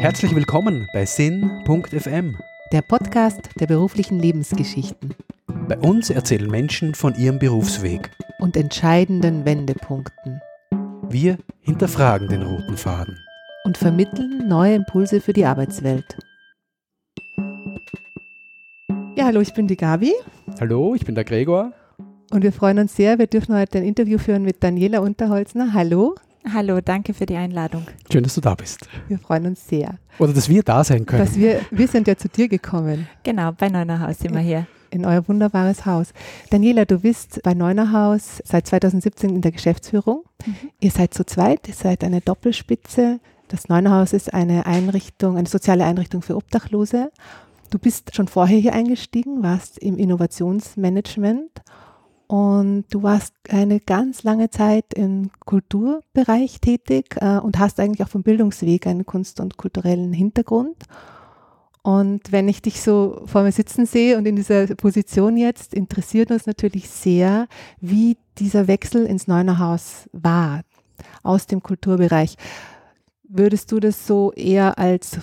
Herzlich willkommen bei Sinn.fm, der Podcast der beruflichen Lebensgeschichten. Bei uns erzählen Menschen von ihrem Berufsweg und entscheidenden Wendepunkten. Wir hinterfragen den roten Faden und vermitteln neue Impulse für die Arbeitswelt. Ja, hallo, ich bin die Gabi. Hallo, ich bin der Gregor. Und wir freuen uns sehr, wir dürfen heute ein Interview führen mit Daniela Unterholzner. Hallo. Hallo, danke für die Einladung. Schön, dass du da bist. Wir freuen uns sehr. Oder dass wir da sein können. Dass wir, wir sind ja zu dir gekommen. Genau, bei Neunerhaus sind wir hier. In euer wunderbares Haus. Daniela, du bist bei Neunerhaus seit 2017 in der Geschäftsführung. Mhm. Ihr seid zu zweit, ihr seid eine Doppelspitze. Das Neunerhaus ist eine Einrichtung, eine soziale Einrichtung für Obdachlose. Du bist schon vorher hier eingestiegen, warst im Innovationsmanagement und du warst eine ganz lange Zeit im Kulturbereich tätig äh, und hast eigentlich auch vom Bildungsweg einen kunst- und kulturellen Hintergrund. Und wenn ich dich so vor mir sitzen sehe und in dieser Position jetzt, interessiert uns natürlich sehr, wie dieser Wechsel ins Neunerhaus war aus dem Kulturbereich. Würdest du das so eher als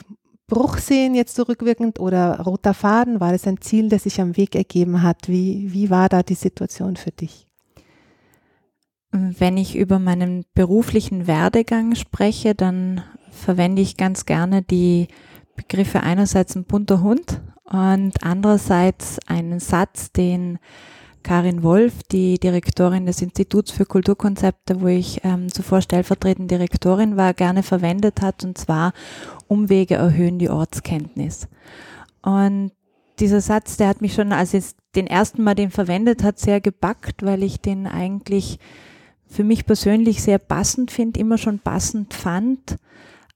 Bruch sehen jetzt zurückwirkend oder roter Faden? War das ein Ziel, das sich am Weg ergeben hat? Wie, wie war da die Situation für dich? Wenn ich über meinen beruflichen Werdegang spreche, dann verwende ich ganz gerne die Begriffe einerseits ein bunter Hund und andererseits einen Satz, den Karin Wolf, die Direktorin des Instituts für Kulturkonzepte, wo ich ähm, zuvor stellvertretende Direktorin war, gerne verwendet hat, und zwar Umwege erhöhen die Ortskenntnis. Und dieser Satz, der hat mich schon, als ich den ersten Mal den verwendet hat, sehr gebackt, weil ich den eigentlich für mich persönlich sehr passend finde, immer schon passend fand.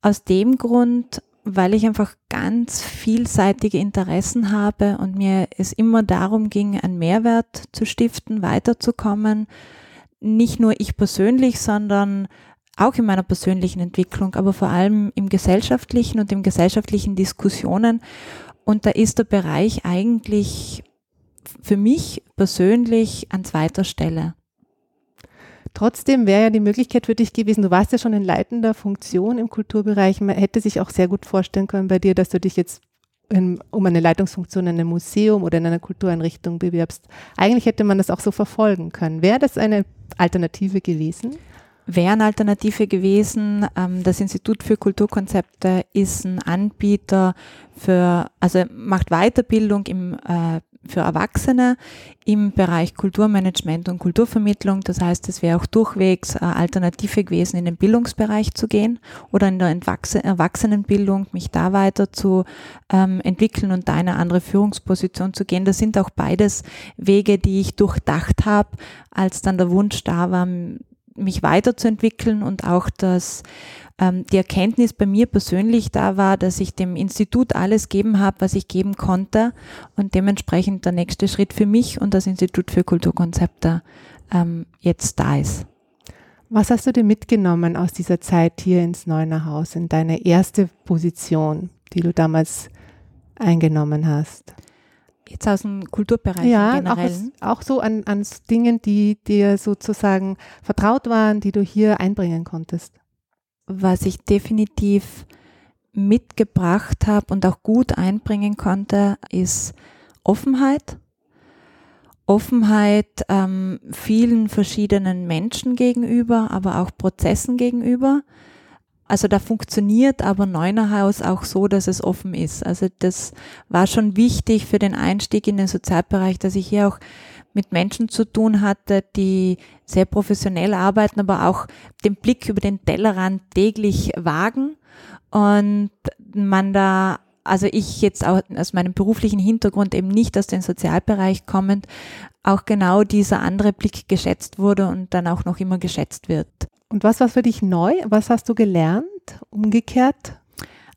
Aus dem Grund, weil ich einfach ganz vielseitige Interessen habe und mir es immer darum ging, einen Mehrwert zu stiften, weiterzukommen. Nicht nur ich persönlich, sondern auch in meiner persönlichen Entwicklung, aber vor allem im gesellschaftlichen und im gesellschaftlichen Diskussionen. Und da ist der Bereich eigentlich für mich persönlich an zweiter Stelle. Trotzdem wäre ja die Möglichkeit für dich gewesen, du warst ja schon in leitender Funktion im Kulturbereich, man hätte sich auch sehr gut vorstellen können bei dir, dass du dich jetzt in, um eine Leitungsfunktion in einem Museum oder in einer Kultureinrichtung bewirbst. Eigentlich hätte man das auch so verfolgen können. Wäre das eine Alternative gewesen? Wäre eine Alternative gewesen. Ähm, das Institut für Kulturkonzepte ist ein Anbieter für, also macht Weiterbildung im äh, für Erwachsene im Bereich Kulturmanagement und Kulturvermittlung. Das heißt, es wäre auch durchwegs eine Alternative gewesen, in den Bildungsbereich zu gehen oder in der Erwachsenenbildung, mich da weiter zu ähm, entwickeln und da eine andere Führungsposition zu gehen. Das sind auch beides Wege, die ich durchdacht habe, als dann der Wunsch da war, mich weiterzuentwickeln und auch das die Erkenntnis bei mir persönlich da war, dass ich dem Institut alles geben habe, was ich geben konnte und dementsprechend der nächste Schritt für mich und das Institut für Kulturkonzepte ähm, jetzt da ist. Was hast du dir mitgenommen aus dieser Zeit hier ins Neuner Haus, in deine erste Position, die du damals eingenommen hast? Jetzt aus dem Kulturbereich ja, auch, auch, so an, an Dingen, die dir sozusagen vertraut waren, die du hier einbringen konntest was ich definitiv mitgebracht habe und auch gut einbringen konnte, ist Offenheit. Offenheit ähm, vielen verschiedenen Menschen gegenüber, aber auch Prozessen gegenüber. Also da funktioniert aber Neunerhaus auch so, dass es offen ist. Also das war schon wichtig für den Einstieg in den Sozialbereich, dass ich hier auch mit Menschen zu tun hatte, die sehr professionell arbeiten, aber auch den Blick über den Tellerrand täglich wagen und man da also ich jetzt auch aus meinem beruflichen Hintergrund eben nicht aus dem Sozialbereich kommend, auch genau dieser andere Blick geschätzt wurde und dann auch noch immer geschätzt wird. Und was war für dich neu? Was hast du gelernt? Umgekehrt?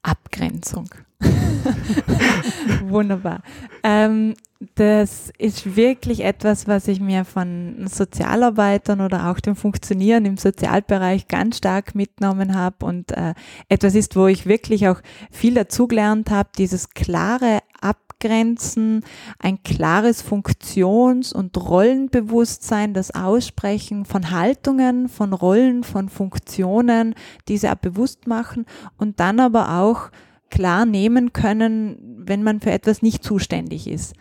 Abgrenzung. Wunderbar. Ähm, das ist wirklich etwas, was ich mir von Sozialarbeitern oder auch dem Funktionieren im Sozialbereich ganz stark mitgenommen habe und äh, etwas ist, wo ich wirklich auch viel dazugelernt habe, dieses klare Abgrenzen, ein klares Funktions- und Rollenbewusstsein, das Aussprechen von Haltungen, von Rollen, von Funktionen, diese auch bewusst machen und dann aber auch klar nehmen können, wenn man für etwas nicht zuständig ist.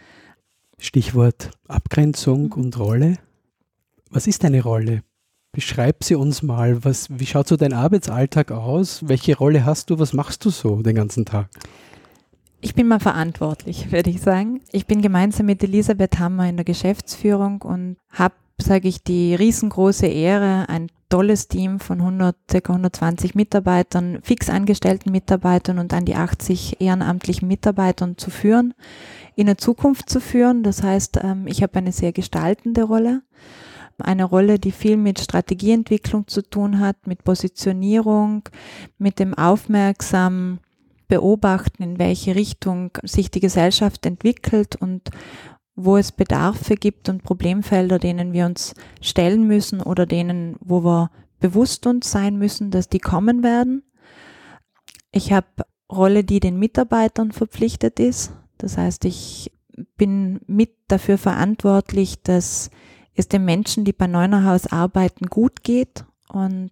Stichwort Abgrenzung und Rolle. Was ist deine Rolle? Beschreib sie uns mal. Was, wie schaut so dein Arbeitsalltag aus? Welche Rolle hast du? Was machst du so den ganzen Tag? Ich bin mal verantwortlich, würde ich sagen. Ich bin gemeinsam mit Elisabeth Hammer in der Geschäftsführung und habe, sage ich, die riesengroße Ehre, ein tolles Team von 100, ca. 120 Mitarbeitern, fix angestellten Mitarbeitern und an die 80 ehrenamtlichen Mitarbeitern zu führen, in eine Zukunft zu führen. Das heißt, ähm, ich habe eine sehr gestaltende Rolle. Eine Rolle, die viel mit Strategieentwicklung zu tun hat, mit Positionierung, mit dem aufmerksamen Beobachten, in welche Richtung sich die Gesellschaft entwickelt und wo es Bedarfe gibt und Problemfelder, denen wir uns stellen müssen oder denen, wo wir bewusst uns sein müssen, dass die kommen werden. Ich habe Rolle, die den Mitarbeitern verpflichtet ist. Das heißt, ich bin mit dafür verantwortlich, dass es den Menschen, die bei Neunerhaus arbeiten, gut geht und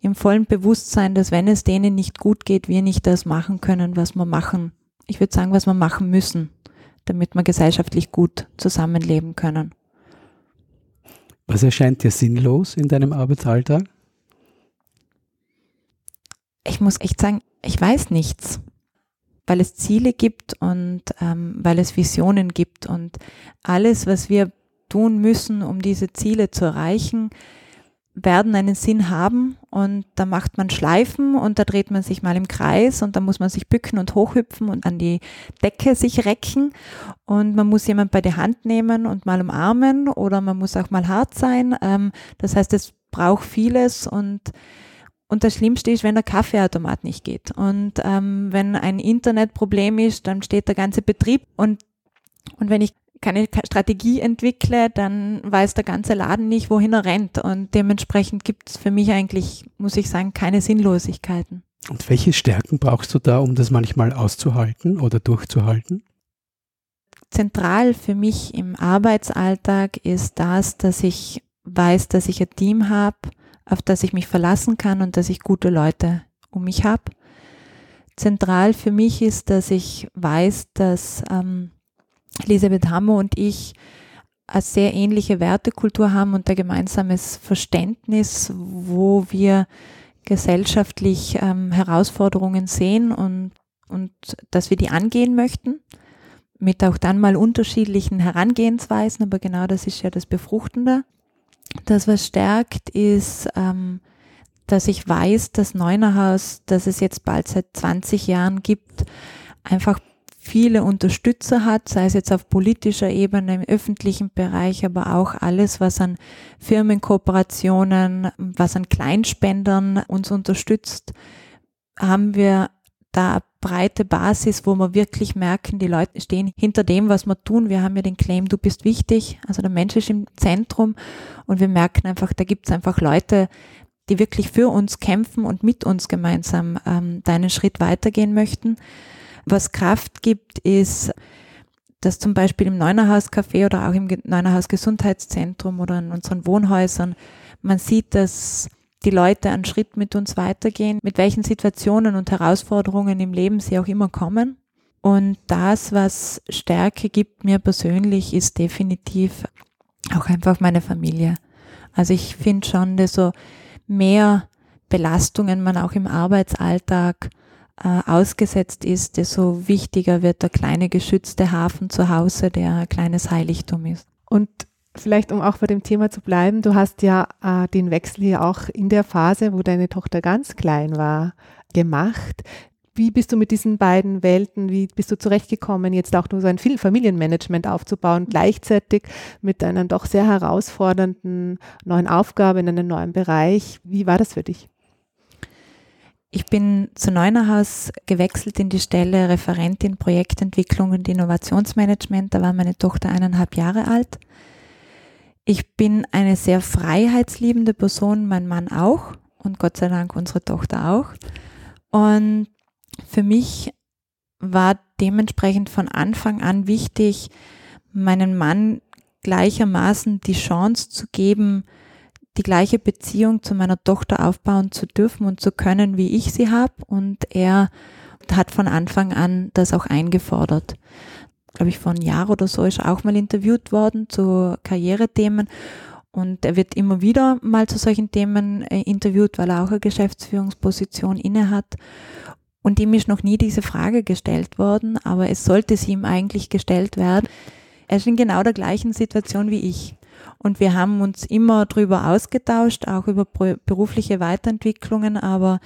im vollen Bewusstsein, dass wenn es denen nicht gut geht, wir nicht das machen können, was wir machen. Ich würde sagen, was wir machen müssen damit wir gesellschaftlich gut zusammenleben können. Was erscheint dir sinnlos in deinem Arbeitsalltag? Ich muss echt sagen, ich weiß nichts, weil es Ziele gibt und ähm, weil es Visionen gibt. Und alles, was wir tun müssen, um diese Ziele zu erreichen, werden einen Sinn haben. Und da macht man Schleifen und da dreht man sich mal im Kreis und da muss man sich bücken und hochhüpfen und an die Decke sich recken. Und man muss jemand bei der Hand nehmen und mal umarmen oder man muss auch mal hart sein. Ähm, das heißt, es braucht vieles und und das Schlimmste ist, wenn der Kaffeeautomat nicht geht. Und ähm, wenn ein Internetproblem ist, dann steht der ganze Betrieb und und wenn ich keine Strategie entwickle, dann weiß der ganze Laden nicht, wohin er rennt. Und dementsprechend gibt es für mich eigentlich, muss ich sagen, keine Sinnlosigkeiten. Und welche Stärken brauchst du da, um das manchmal auszuhalten oder durchzuhalten? Zentral für mich im Arbeitsalltag ist das, dass ich weiß, dass ich ein Team habe, auf das ich mich verlassen kann und dass ich gute Leute um mich habe. Zentral für mich ist, dass ich weiß, dass ähm, Elisabeth Hammer und ich eine sehr ähnliche Wertekultur haben und ein gemeinsames Verständnis, wo wir gesellschaftlich ähm, Herausforderungen sehen und, und dass wir die angehen möchten, mit auch dann mal unterschiedlichen Herangehensweisen, aber genau das ist ja das Befruchtende. Das, was stärkt, ist, ähm, dass ich weiß, dass Neunerhaus, das es jetzt bald seit 20 Jahren gibt, einfach viele Unterstützer hat, sei es jetzt auf politischer Ebene, im öffentlichen Bereich, aber auch alles, was an Firmenkooperationen, was an Kleinspendern uns unterstützt, haben wir da breite Basis, wo wir wirklich merken, die Leute stehen hinter dem, was wir tun. Wir haben ja den Claim, du bist wichtig, also der Mensch ist im Zentrum und wir merken einfach, da gibt es einfach Leute, die wirklich für uns kämpfen und mit uns gemeinsam ähm, deinen Schritt weitergehen möchten. Was Kraft gibt, ist, dass zum Beispiel im Neunerhaus Café oder auch im Neunerhaus Gesundheitszentrum oder in unseren Wohnhäusern man sieht, dass die Leute einen Schritt mit uns weitergehen, mit welchen Situationen und Herausforderungen im Leben sie auch immer kommen. Und das, was Stärke gibt mir persönlich, ist definitiv auch einfach meine Familie. Also ich finde schon, dass so mehr Belastungen man auch im Arbeitsalltag äh, ausgesetzt ist, desto wichtiger wird der kleine geschützte Hafen zu Hause, der ein kleines Heiligtum ist. Und vielleicht, um auch bei dem Thema zu bleiben, du hast ja äh, den Wechsel hier auch in der Phase, wo deine Tochter ganz klein war, gemacht. Wie bist du mit diesen beiden Welten, wie bist du zurechtgekommen, jetzt auch nur so ein Familienmanagement aufzubauen, gleichzeitig mit einer doch sehr herausfordernden neuen Aufgabe in einem neuen Bereich? Wie war das für dich? Ich bin zu Neunerhaus gewechselt in die Stelle Referentin Projektentwicklung und Innovationsmanagement. Da war meine Tochter eineinhalb Jahre alt. Ich bin eine sehr freiheitsliebende Person, mein Mann auch und Gott sei Dank unsere Tochter auch. Und für mich war dementsprechend von Anfang an wichtig, meinem Mann gleichermaßen die Chance zu geben, die gleiche Beziehung zu meiner Tochter aufbauen zu dürfen und zu können, wie ich sie habe. Und er hat von Anfang an das auch eingefordert. Glaube ich, vor einem Jahr oder so ist er auch mal interviewt worden zu Karrierethemen. Und er wird immer wieder mal zu solchen Themen äh, interviewt, weil er auch eine Geschäftsführungsposition inne hat. Und ihm ist noch nie diese Frage gestellt worden, aber es sollte sie ihm eigentlich gestellt werden. Er ist in genau der gleichen Situation wie ich. Und wir haben uns immer drüber ausgetauscht, auch über berufliche Weiterentwicklungen, aber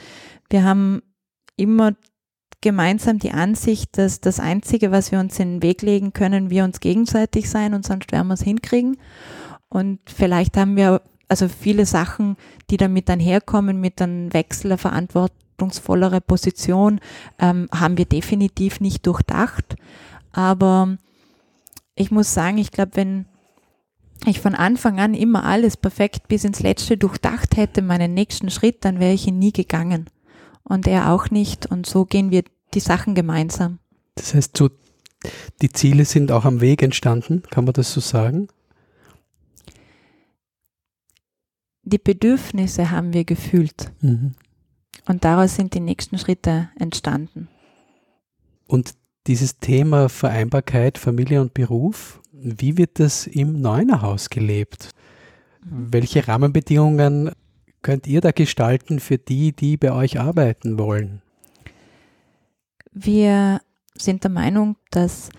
wir haben immer gemeinsam die Ansicht, dass das Einzige, was wir uns in den Weg legen können, wir uns gegenseitig sein und sonst werden wir es hinkriegen. Und vielleicht haben wir also viele Sachen, die damit einherkommen, mit einem Wechsel der verantwortungsvollere Position, ähm, haben wir definitiv nicht durchdacht. Aber ich muss sagen, ich glaube, wenn ich von Anfang an immer alles perfekt bis ins Letzte durchdacht hätte, meinen nächsten Schritt, dann wäre ich ihn nie gegangen. Und er auch nicht. Und so gehen wir die Sachen gemeinsam. Das heißt, so, die Ziele sind auch am Weg entstanden, kann man das so sagen? Die Bedürfnisse haben wir gefühlt. Mhm. Und daraus sind die nächsten Schritte entstanden. Und dieses Thema Vereinbarkeit, Familie und Beruf, wie wird das im Neunerhaus gelebt? Welche Rahmenbedingungen könnt ihr da gestalten für die, die bei euch arbeiten wollen? Wir sind der Meinung, dass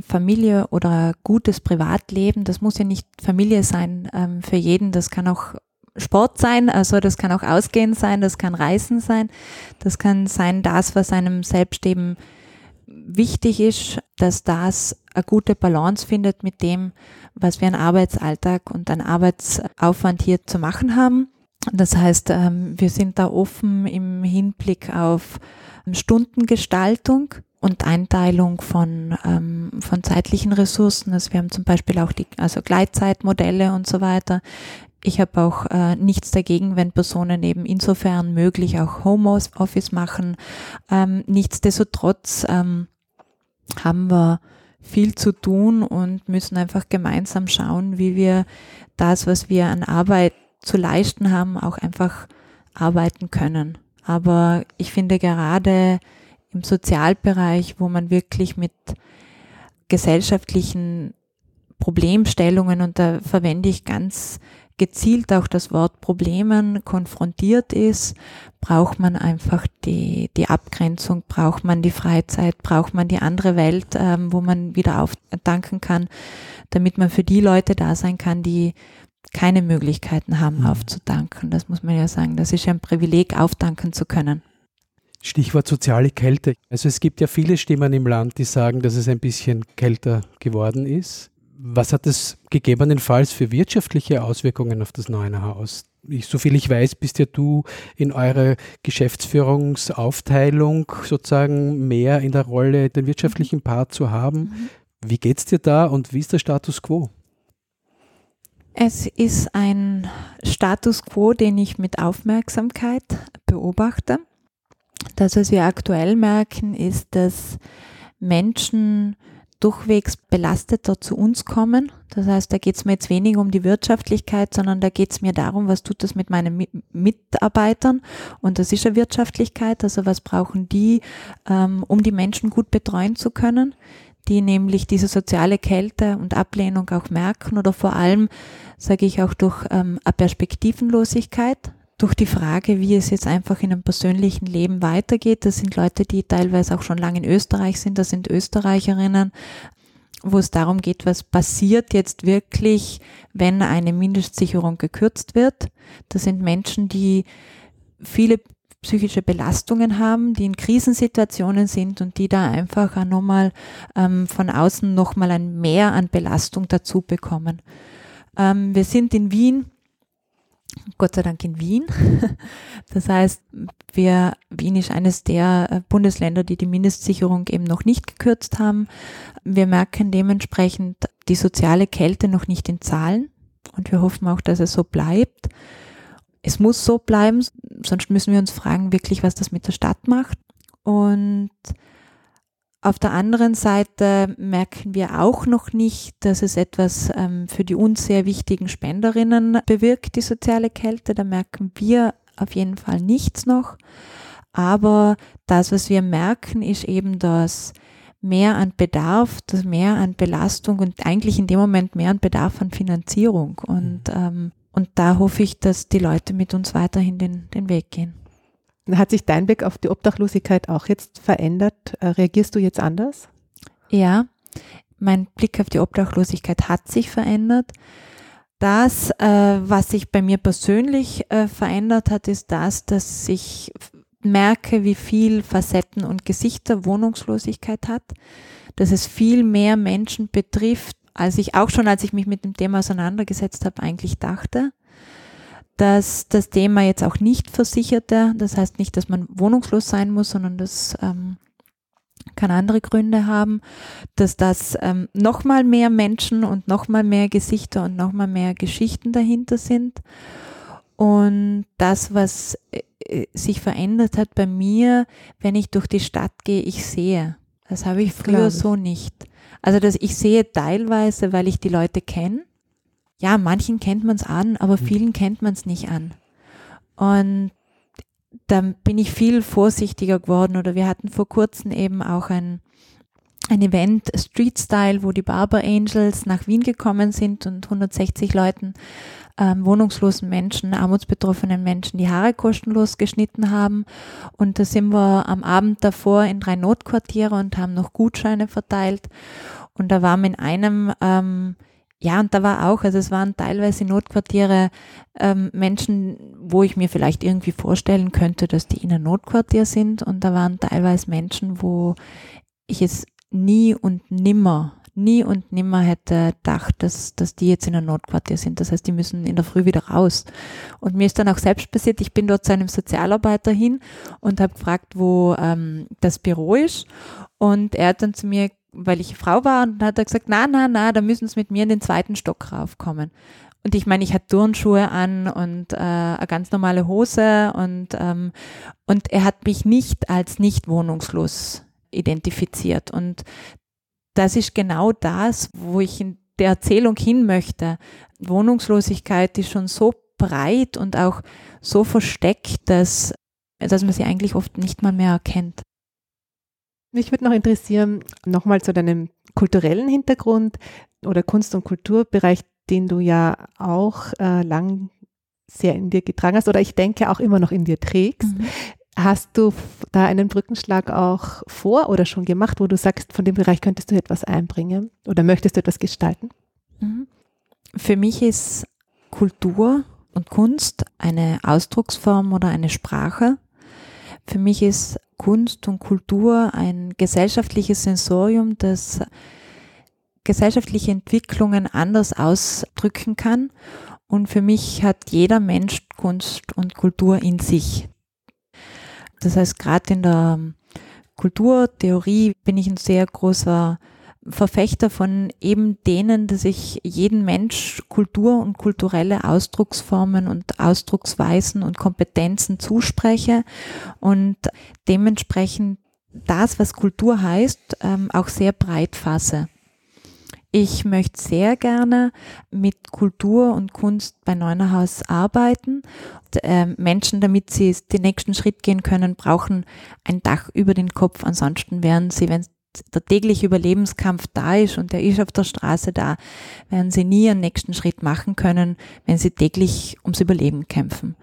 Familie oder gutes Privatleben, das muss ja nicht Familie sein ähm, für jeden, das kann auch Sport sein, also das kann auch Ausgehen sein, das kann Reisen sein, das kann sein, das, was einem selbst eben wichtig ist, dass das eine gute Balance findet mit dem, was wir an Arbeitsalltag und an Arbeitsaufwand hier zu machen haben. Das heißt, ähm, wir sind da offen im Hinblick auf Stundengestaltung und Einteilung von, ähm, von zeitlichen Ressourcen. Also wir haben zum Beispiel auch die also Gleitzeitmodelle und so weiter. Ich habe auch äh, nichts dagegen, wenn Personen eben insofern möglich auch Homeoffice machen. Ähm, nichtsdestotrotz ähm, haben wir viel zu tun und müssen einfach gemeinsam schauen, wie wir das, was wir an Arbeit zu leisten haben, auch einfach arbeiten können. Aber ich finde gerade im Sozialbereich, wo man wirklich mit gesellschaftlichen Problemstellungen, und da verwende ich ganz gezielt auch das Wort Problemen konfrontiert ist, braucht man einfach die, die Abgrenzung, braucht man die Freizeit, braucht man die andere Welt, ähm, wo man wieder auftanken kann, damit man für die Leute da sein kann, die keine Möglichkeiten haben, mhm. aufzutanken. Das muss man ja sagen. Das ist ja ein Privileg, auftanken zu können. Stichwort soziale Kälte. Also es gibt ja viele Stimmen im Land, die sagen, dass es ein bisschen kälter geworden ist. Was hat es gegebenenfalls für wirtschaftliche Auswirkungen auf das Neuner Haus? Ich, soviel ich weiß, bist ja du in eurer Geschäftsführungsaufteilung sozusagen mehr in der Rolle, den wirtschaftlichen Part zu haben. Mhm. Wie geht es dir da und wie ist der Status quo? Es ist ein Status quo, den ich mit Aufmerksamkeit beobachte. Das, was wir aktuell merken, ist, dass Menschen durchwegs belasteter zu uns kommen. Das heißt, da geht es mir jetzt weniger um die Wirtschaftlichkeit, sondern da geht es mir darum, was tut das mit meinen Mitarbeitern. Und das ist ja Wirtschaftlichkeit. Also was brauchen die, ähm, um die Menschen gut betreuen zu können, die nämlich diese soziale Kälte und Ablehnung auch merken oder vor allem, sage ich auch durch ähm, eine Perspektivenlosigkeit durch die Frage, wie es jetzt einfach in einem persönlichen Leben weitergeht. Das sind Leute, die teilweise auch schon lange in Österreich sind, das sind Österreicherinnen, wo es darum geht, was passiert jetzt wirklich, wenn eine Mindestsicherung gekürzt wird. Das sind Menschen, die viele psychische Belastungen haben, die in Krisensituationen sind und die da einfach auch nochmal ähm, von außen nochmal ein Mehr an Belastung dazu bekommen. Ähm, wir sind in Wien Gott sei Dank in Wien. Das heißt, wir, Wien ist eines der äh, Bundesländer, die die Mindestsicherung eben noch nicht gekürzt haben. Wir merken dementsprechend die soziale Kälte noch nicht in Zahlen und wir hoffen auch, dass es so bleibt. Es muss so bleiben, sonst müssen wir uns fragen, wirklich, was das mit der Stadt macht. Und auf der anderen Seite merken wir auch noch nicht, dass es etwas ähm, für die uns sehr wichtigen Spenderinnen bewirkt, die soziale Kälte. Da merken wir auf jeden Fall nichts noch. Aber das, was wir merken, ist eben, dass mehr an Bedarf, das mehr an Belastung und eigentlich in dem Moment mehr an Bedarf an Finanzierung. Und, mhm. ähm, und da hoffe ich, dass die Leute mit uns weiterhin den, den Weg gehen. Hat sich dein Blick auf die Obdachlosigkeit auch jetzt verändert? Äh, reagierst du jetzt anders? Ja, mein Blick auf die Obdachlosigkeit hat sich verändert. Das, äh, was sich bei mir persönlich äh, verändert hat, ist das, dass ich merke, wie viel Facetten und Gesichter Wohnungslosigkeit hat, dass es viel mehr Menschen betrifft, als ich auch schon, als ich mich mit dem Thema auseinandergesetzt habe, eigentlich dachte dass das Thema jetzt auch nicht versicherte, das heißt nicht, dass man wohnungslos sein muss, sondern das ähm, kann andere Gründe haben, dass das ähm, nochmal mehr Menschen und nochmal mehr Gesichter und nochmal mehr Geschichten dahinter sind. Und das, was äh, äh, sich verändert hat bei mir, wenn ich durch die Stadt gehe, ich sehe. Das habe ich früher so nicht. Also dass ich sehe teilweise, weil ich die Leute kenne ja, manchen kennt man es an, aber mhm. vielen kennt man es nicht an. Und dann bin ich viel vorsichtiger geworden oder wir hatten vor kurzem eben auch ein, ein Event Street Style, wo die Barber Angels nach Wien gekommen sind und 160 Leuten ähm, wohnungslosen Menschen, armutsbetroffenen Menschen die Haare kostenlos geschnitten haben. Und da sind wir am Abend davor in drei Notquartiere und haben noch Gutscheine verteilt. Und da waren wir in einem ähm, ja, und da war auch, also es waren teilweise Notquartiere ähm, Menschen, wo ich mir vielleicht irgendwie vorstellen könnte, dass die in einem Notquartier sind. Und da waren teilweise Menschen, wo ich es nie und nimmer, nie und nimmer hätte gedacht, dass, dass die jetzt in einem Notquartier sind. Das heißt, die müssen in der Früh wieder raus. Und mir ist dann auch selbst passiert, ich bin dort zu einem Sozialarbeiter hin und habe gefragt, wo ähm, das Büro ist. Und er hat dann zu mir weil ich Frau war und hat er gesagt, na, na, na, da müssen Sie mit mir in den zweiten Stock raufkommen. Und ich meine, ich hatte Turnschuhe an und äh, eine ganz normale Hose und, ähm, und er hat mich nicht als nicht wohnungslos identifiziert. Und das ist genau das, wo ich in der Erzählung hin möchte. Wohnungslosigkeit ist schon so breit und auch so versteckt, dass, dass man sie eigentlich oft nicht mal mehr erkennt. Mich würde noch interessieren, nochmal zu deinem kulturellen Hintergrund oder Kunst- und Kulturbereich, den du ja auch äh, lang sehr in dir getragen hast oder ich denke auch immer noch in dir trägst. Mhm. Hast du da einen Brückenschlag auch vor oder schon gemacht, wo du sagst, von dem Bereich könntest du etwas einbringen oder möchtest du etwas gestalten? Mhm. Für mich ist Kultur und Kunst eine Ausdrucksform oder eine Sprache. Für mich ist Kunst und Kultur ein gesellschaftliches Sensorium, das gesellschaftliche Entwicklungen anders ausdrücken kann. Und für mich hat jeder Mensch Kunst und Kultur in sich. Das heißt, gerade in der Kulturtheorie bin ich ein sehr großer Verfechter von eben denen, dass ich jeden Mensch Kultur und kulturelle Ausdrucksformen und Ausdrucksweisen und Kompetenzen zuspreche und dementsprechend das, was Kultur heißt, ähm, auch sehr breit fasse. Ich möchte sehr gerne mit Kultur und Kunst bei Neunerhaus arbeiten. Äh, Menschen, damit sie den nächsten Schritt gehen können, brauchen ein Dach über den Kopf. Ansonsten werden sie, wenn der tägliche Überlebenskampf da ist und der ist auf der Straße da, werden sie nie einen nächsten Schritt machen können, wenn sie täglich ums Überleben kämpfen.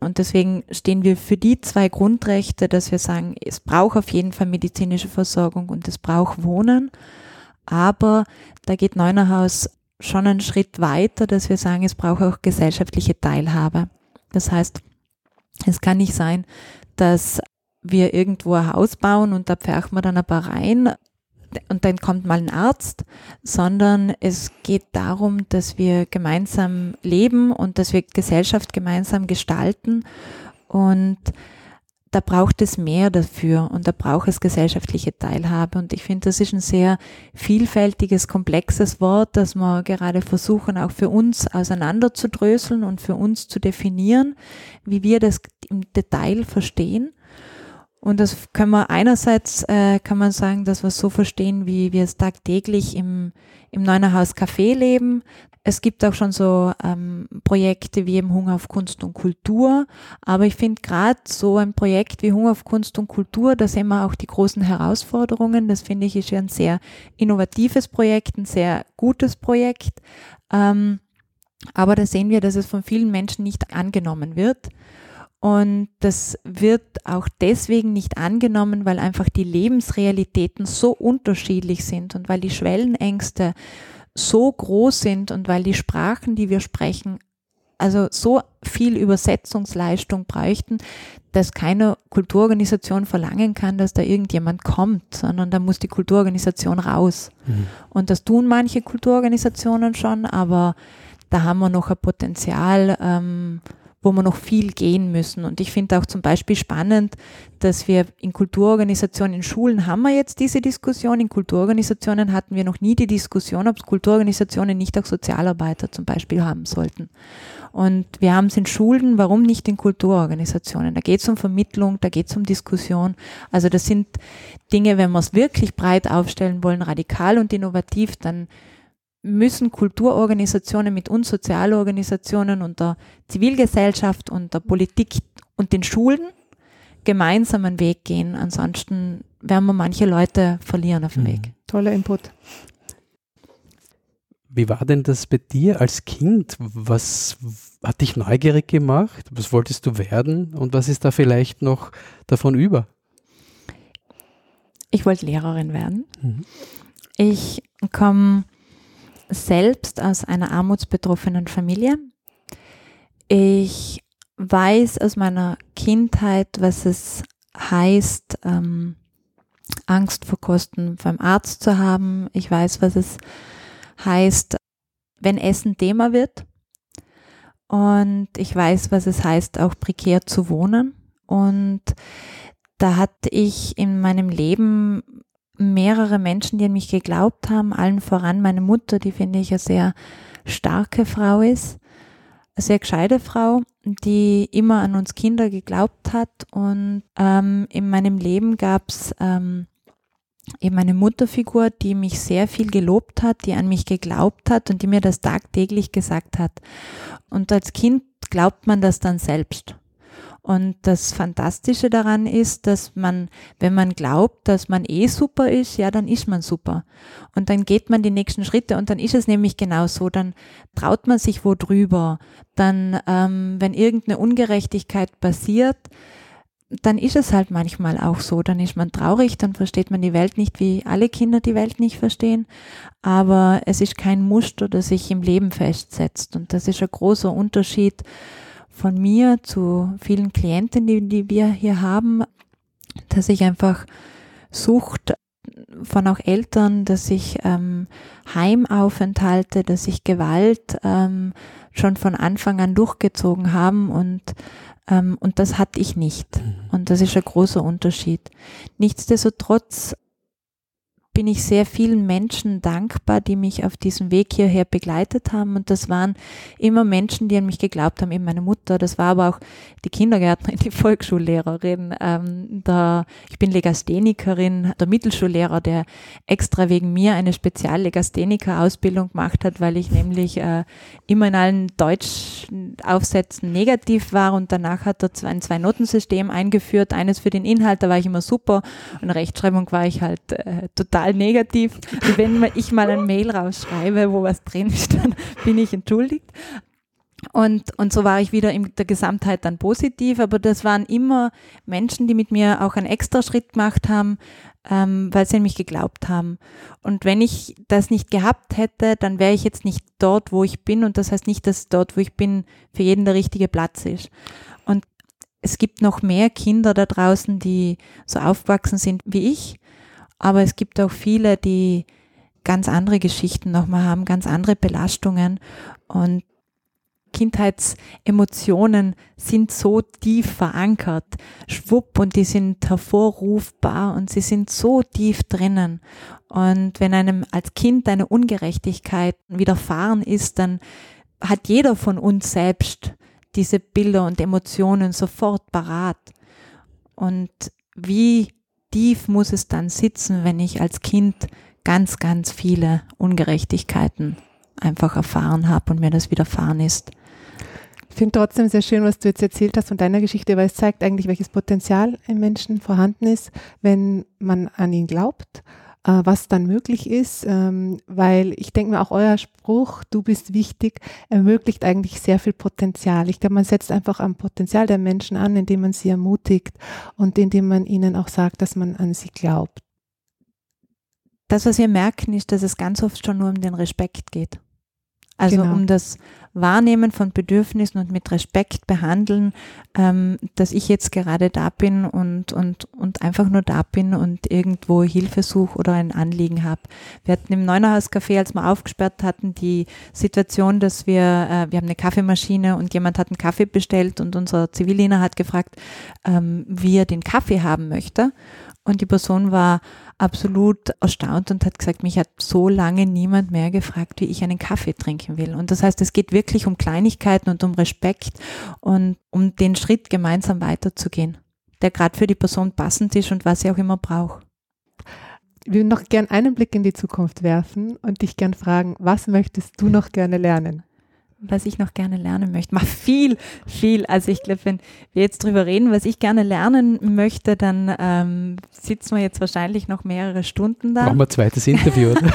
Und deswegen stehen wir für die zwei Grundrechte, dass wir sagen, es braucht auf jeden Fall medizinische Versorgung und es braucht Wohnen. Aber da geht Neunerhaus schon einen Schritt weiter, dass wir sagen, es braucht auch gesellschaftliche Teilhabe. Das heißt, es kann nicht sein, dass wir irgendwo ein Haus bauen und da pferchen wir dann ein paar rein und dann kommt mal ein Arzt, sondern es geht darum, dass wir gemeinsam leben und dass wir Gesellschaft gemeinsam gestalten und da braucht es mehr dafür und da braucht es gesellschaftliche Teilhabe. Und ich finde, das ist ein sehr vielfältiges, komplexes Wort, das wir gerade versuchen, auch für uns auseinanderzudröseln und für uns zu definieren, wie wir das im Detail verstehen. Und das können wir einerseits, äh, kann man sagen, dass wir es so verstehen, wie wir es tagtäglich im, im Neunerhaus Café leben. Es gibt auch schon so ähm, Projekte wie eben Hunger auf Kunst und Kultur. Aber ich finde gerade so ein Projekt wie Hunger auf Kunst und Kultur, da sehen wir auch die großen Herausforderungen. Das finde ich ist ja ein sehr innovatives Projekt, ein sehr gutes Projekt. Ähm, aber da sehen wir, dass es von vielen Menschen nicht angenommen wird. Und das wird auch deswegen nicht angenommen, weil einfach die Lebensrealitäten so unterschiedlich sind und weil die Schwellenängste so groß sind und weil die Sprachen, die wir sprechen, also so viel Übersetzungsleistung bräuchten, dass keine Kulturorganisation verlangen kann, dass da irgendjemand kommt, sondern da muss die Kulturorganisation raus. Mhm. Und das tun manche Kulturorganisationen schon, aber da haben wir noch ein Potenzial, ähm, wo wir noch viel gehen müssen. Und ich finde auch zum Beispiel spannend, dass wir in Kulturorganisationen, in Schulen haben wir jetzt diese Diskussion, in Kulturorganisationen hatten wir noch nie die Diskussion, ob Kulturorganisationen nicht auch Sozialarbeiter zum Beispiel haben sollten. Und wir haben es in Schulen, warum nicht in Kulturorganisationen? Da geht es um Vermittlung, da geht es um Diskussion. Also das sind Dinge, wenn wir es wirklich breit aufstellen wollen, radikal und innovativ, dann müssen Kulturorganisationen mit uns Sozialorganisationen und der Zivilgesellschaft und der Politik und den Schulen gemeinsam einen Weg gehen. Ansonsten werden wir manche Leute verlieren auf dem mhm. Weg. Toller Input. Wie war denn das bei dir als Kind? Was hat dich neugierig gemacht? Was wolltest du werden? Und was ist da vielleicht noch davon über? Ich wollte Lehrerin werden. Mhm. Ich komme selbst aus einer armutsbetroffenen Familie. Ich weiß aus meiner Kindheit, was es heißt, ähm, Angst vor Kosten beim Arzt zu haben. Ich weiß, was es heißt, wenn Essen Thema wird. Und ich weiß, was es heißt, auch prekär zu wohnen. Und da hatte ich in meinem Leben mehrere Menschen, die an mich geglaubt haben, allen voran meine Mutter, die finde ich eine sehr starke Frau ist, eine sehr gescheite Frau, die immer an uns Kinder geglaubt hat. Und ähm, in meinem Leben gab es ähm, eben eine Mutterfigur, die mich sehr viel gelobt hat, die an mich geglaubt hat und die mir das tagtäglich gesagt hat. Und als Kind glaubt man das dann selbst. Und das Fantastische daran ist, dass man, wenn man glaubt, dass man eh super ist, ja, dann ist man super. Und dann geht man die nächsten Schritte und dann ist es nämlich genau so, dann traut man sich wo drüber. Dann, ähm, wenn irgendeine Ungerechtigkeit passiert, dann ist es halt manchmal auch so. Dann ist man traurig, dann versteht man die Welt nicht, wie alle Kinder die Welt nicht verstehen. Aber es ist kein Muster, das sich im Leben festsetzt. Und das ist ein großer Unterschied von mir zu vielen Klienten, die, die wir hier haben, dass ich einfach Sucht von auch Eltern, dass ich ähm, Heimaufenthalte, dass ich Gewalt ähm, schon von Anfang an durchgezogen haben und ähm, und das hatte ich nicht. Mhm. Und das ist ein großer Unterschied. Nichtsdestotrotz bin ich sehr vielen Menschen dankbar, die mich auf diesem Weg hierher begleitet haben. Und das waren immer Menschen, die an mich geglaubt haben, eben meine Mutter. Das war aber auch die Kindergärtnerin, die Volksschullehrerin. Ähm, der, ich bin Legasthenikerin, der Mittelschullehrer, der extra wegen mir eine Speziallegastheniker-Ausbildung gemacht hat, weil ich nämlich äh, immer in allen Deutschaufsätzen negativ war und danach hat er ein Zwei-Noten-System eingeführt. Eines für den Inhalt, da war ich immer super und Rechtschreibung war ich halt äh, total total negativ. Wenn ich mal ein Mail rausschreibe, wo was drin ist, dann bin ich entschuldigt. Und, und so war ich wieder in der Gesamtheit dann positiv, aber das waren immer Menschen, die mit mir auch einen extra Schritt gemacht haben, ähm, weil sie an mich geglaubt haben. Und wenn ich das nicht gehabt hätte, dann wäre ich jetzt nicht dort, wo ich bin. Und das heißt nicht, dass dort, wo ich bin, für jeden der richtige Platz ist. Und es gibt noch mehr Kinder da draußen, die so aufgewachsen sind wie ich aber es gibt auch viele, die ganz andere Geschichten nochmal haben, ganz andere Belastungen und Kindheitsemotionen sind so tief verankert, schwupp, und die sind hervorrufbar und sie sind so tief drinnen. Und wenn einem als Kind eine Ungerechtigkeit widerfahren ist, dann hat jeder von uns selbst diese Bilder und Emotionen sofort parat. Und wie tief muss es dann sitzen, wenn ich als Kind ganz, ganz viele Ungerechtigkeiten einfach erfahren habe und mir das widerfahren ist. Ich finde trotzdem sehr schön, was du jetzt erzählt hast von deiner Geschichte, weil es zeigt eigentlich, welches Potenzial im Menschen vorhanden ist, wenn man an ihn glaubt, was dann möglich ist, ähm, weil ich denke mir auch euer Spruch, du bist wichtig, ermöglicht eigentlich sehr viel Potenzial. Ich glaube, man setzt einfach am Potenzial der Menschen an, indem man sie ermutigt und indem man ihnen auch sagt, dass man an sie glaubt. Das, was wir merken, ist, dass es ganz oft schon nur um den Respekt geht. Also genau. um das Wahrnehmen von Bedürfnissen und mit Respekt behandeln, ähm, dass ich jetzt gerade da bin und, und, und einfach nur da bin und irgendwo Hilfe suche oder ein Anliegen habe. Wir hatten im Neunerhaus-Café, als wir aufgesperrt hatten, die Situation, dass wir, äh, wir haben eine Kaffeemaschine und jemand hat einen Kaffee bestellt und unser Zivildiener hat gefragt, ähm, wie er den Kaffee haben möchte. Und die Person war absolut erstaunt und hat gesagt, mich hat so lange niemand mehr gefragt, wie ich einen Kaffee trinken will. Und das heißt, es geht wirklich um Kleinigkeiten und um Respekt und um den Schritt gemeinsam weiterzugehen, der gerade für die Person passend ist und was sie auch immer braucht. Ich will noch gern einen Blick in die Zukunft werfen und dich gern fragen, was möchtest du noch gerne lernen? Was ich noch gerne lernen möchte. Mach viel, viel. Also ich glaube, wenn wir jetzt drüber reden, was ich gerne lernen möchte, dann ähm, sitzen wir jetzt wahrscheinlich noch mehrere Stunden da. Machen wir ein zweites Interview, oder?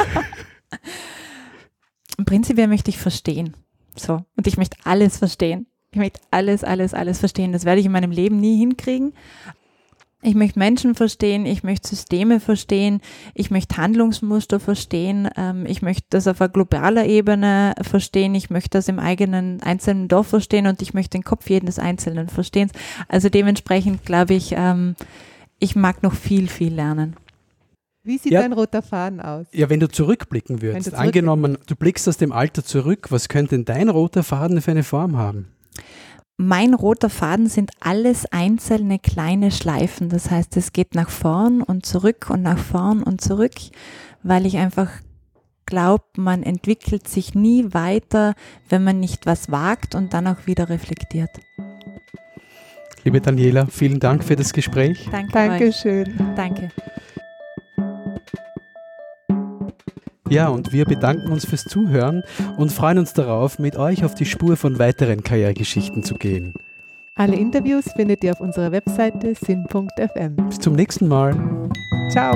Prinzipiell möchte ich verstehen. So. Und ich möchte alles verstehen. Ich möchte alles, alles, alles verstehen. Das werde ich in meinem Leben nie hinkriegen. Ich möchte Menschen verstehen, ich möchte Systeme verstehen, ich möchte Handlungsmuster verstehen, ähm, ich möchte das auf einer globaler Ebene verstehen, ich möchte das im eigenen einzelnen Dorf verstehen und ich möchte den Kopf jedes Einzelnen verstehen. Also dementsprechend glaube ich, ähm, ich mag noch viel, viel lernen. Wie sieht ja. dein roter Faden aus? Ja, wenn du zurückblicken würdest, du zurückblicken. angenommen, du blickst aus dem Alter zurück, was könnte denn dein roter Faden für eine Form haben? Mein roter Faden sind alles einzelne kleine Schleifen. Das heißt, es geht nach vorn und zurück und nach vorn und zurück, weil ich einfach glaube, man entwickelt sich nie weiter, wenn man nicht was wagt und dann auch wieder reflektiert. Liebe Daniela, vielen Dank für das Gespräch. Danke Dankeschön. Euch. Danke. Ja, und wir bedanken uns fürs Zuhören und freuen uns darauf, mit euch auf die Spur von weiteren Karrieregeschichten zu gehen. Alle Interviews findet ihr auf unserer Webseite sin.fm. Bis zum nächsten Mal. Ciao.